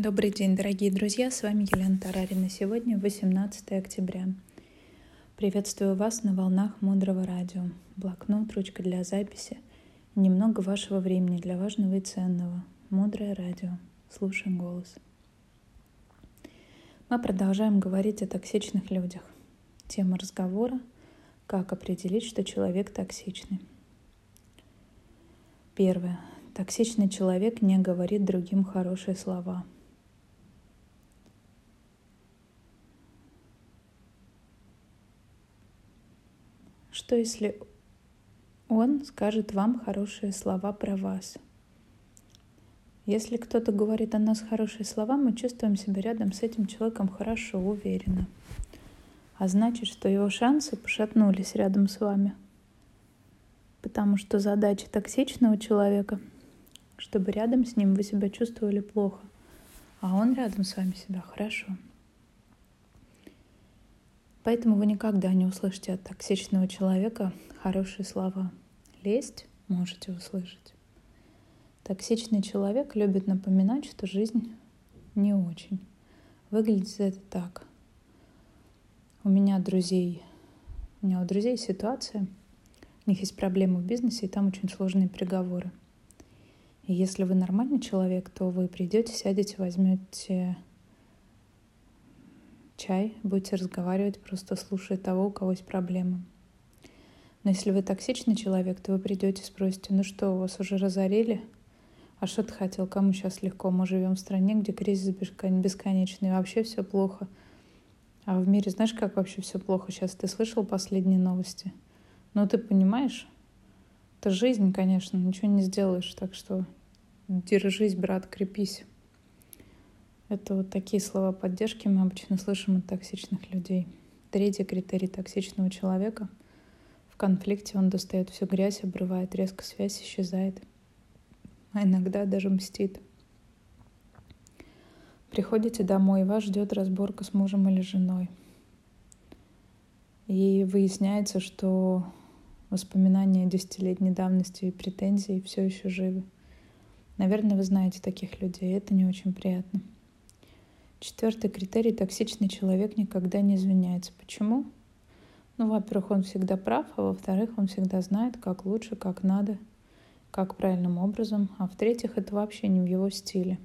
Добрый день, дорогие друзья, с вами Елена Тарарина. Сегодня 18 октября. Приветствую вас на волнах Мудрого Радио. Блокнот, ручка для записи, немного вашего времени для важного и ценного. Мудрое Радио. Слушаем голос. Мы продолжаем говорить о токсичных людях. Тема разговора – как определить, что человек токсичный. Первое. Токсичный человек не говорит другим хорошие слова – Что если он скажет вам хорошие слова про вас? Если кто-то говорит о нас хорошие слова, мы чувствуем себя рядом с этим человеком хорошо, уверенно. А значит, что его шансы пошатнулись рядом с вами. Потому что задача токсичного человека, чтобы рядом с ним вы себя чувствовали плохо, а он рядом с вами себя хорошо. Поэтому вы никогда не услышите от токсичного человека хорошие слова. Лесть можете услышать. Токсичный человек любит напоминать, что жизнь не очень. Выглядит это так. У меня друзей, у меня у друзей ситуация, у них есть проблемы в бизнесе, и там очень сложные переговоры. И если вы нормальный человек, то вы придете, сядете, возьмете чай, будете разговаривать, просто слушая того, у кого есть проблемы. Но если вы токсичный человек, то вы придете и спросите, ну что, вас уже разорили? А что ты хотел? Кому сейчас легко? Мы живем в стране, где кризис бесконечный, вообще все плохо. А в мире знаешь, как вообще все плохо сейчас? Ты слышал последние новости? Ну, ты понимаешь? Это жизнь, конечно, ничего не сделаешь. Так что держись, брат, крепись. Это вот такие слова поддержки мы обычно слышим от токсичных людей. Третий критерий токсичного человека. В конфликте он достает всю грязь, обрывает резко связь, исчезает. А иногда даже мстит. Приходите домой, вас ждет разборка с мужем или женой. И выясняется, что воспоминания десятилетней давности и претензии все еще живы. Наверное, вы знаете таких людей, это не очень приятно. Четвертый критерий – токсичный человек никогда не извиняется. Почему? Ну, во-первых, он всегда прав, а во-вторых, он всегда знает, как лучше, как надо, как правильным образом, а в-третьих, это вообще не в его стиле.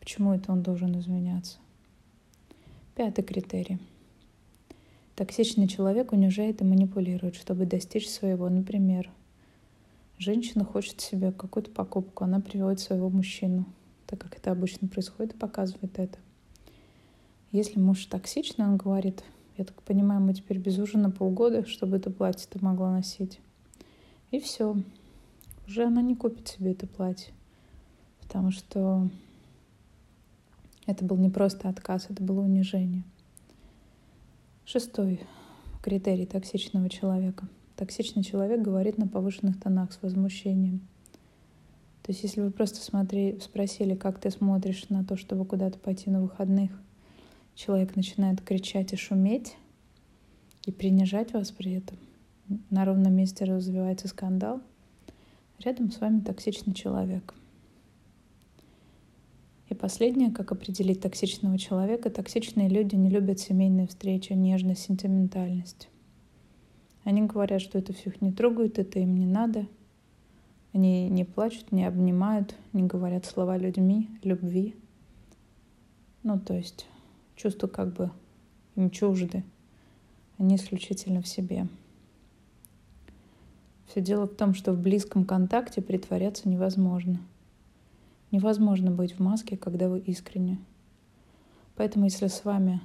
Почему это он должен извиняться? Пятый критерий. Токсичный человек унижает и манипулирует, чтобы достичь своего. Например, женщина хочет себе какую-то покупку, она приводит своего мужчину, так как это обычно происходит, показывает это. Если муж токсичный, он говорит, я так понимаю, мы теперь без ужина полгода, чтобы это платье ты могла носить. И все. Уже она не купит себе это платье. Потому что это был не просто отказ, это было унижение. Шестой критерий токсичного человека. Токсичный человек говорит на повышенных тонах с возмущением. То есть если вы просто смотри, спросили, как ты смотришь на то, чтобы куда-то пойти на выходных, человек начинает кричать и шуметь и принижать вас при этом, на ровном месте развивается скандал, рядом с вами токсичный человек. И последнее, как определить токсичного человека. Токсичные люди не любят семейные встречи, нежность, сентиментальность. Они говорят, что это всех не трогает, это им не надо. Они не плачут, не обнимают, не говорят слова людьми, любви. Ну, то есть чувства как бы им чужды, они исключительно в себе. Все дело в том, что в близком контакте притворяться невозможно. Невозможно быть в маске, когда вы искренне. Поэтому если с вами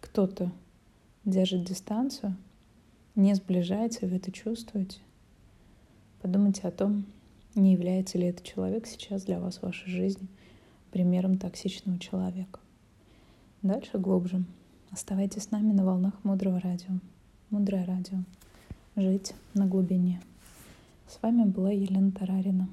кто-то держит дистанцию, не сближается, вы это чувствуете, подумайте о том, не является ли этот человек сейчас для вас в вашей жизни примером токсичного человека. Дальше глубже. Оставайтесь с нами на волнах Мудрого Радио. Мудрое Радио. Жить на глубине. С вами была Елена Тарарина.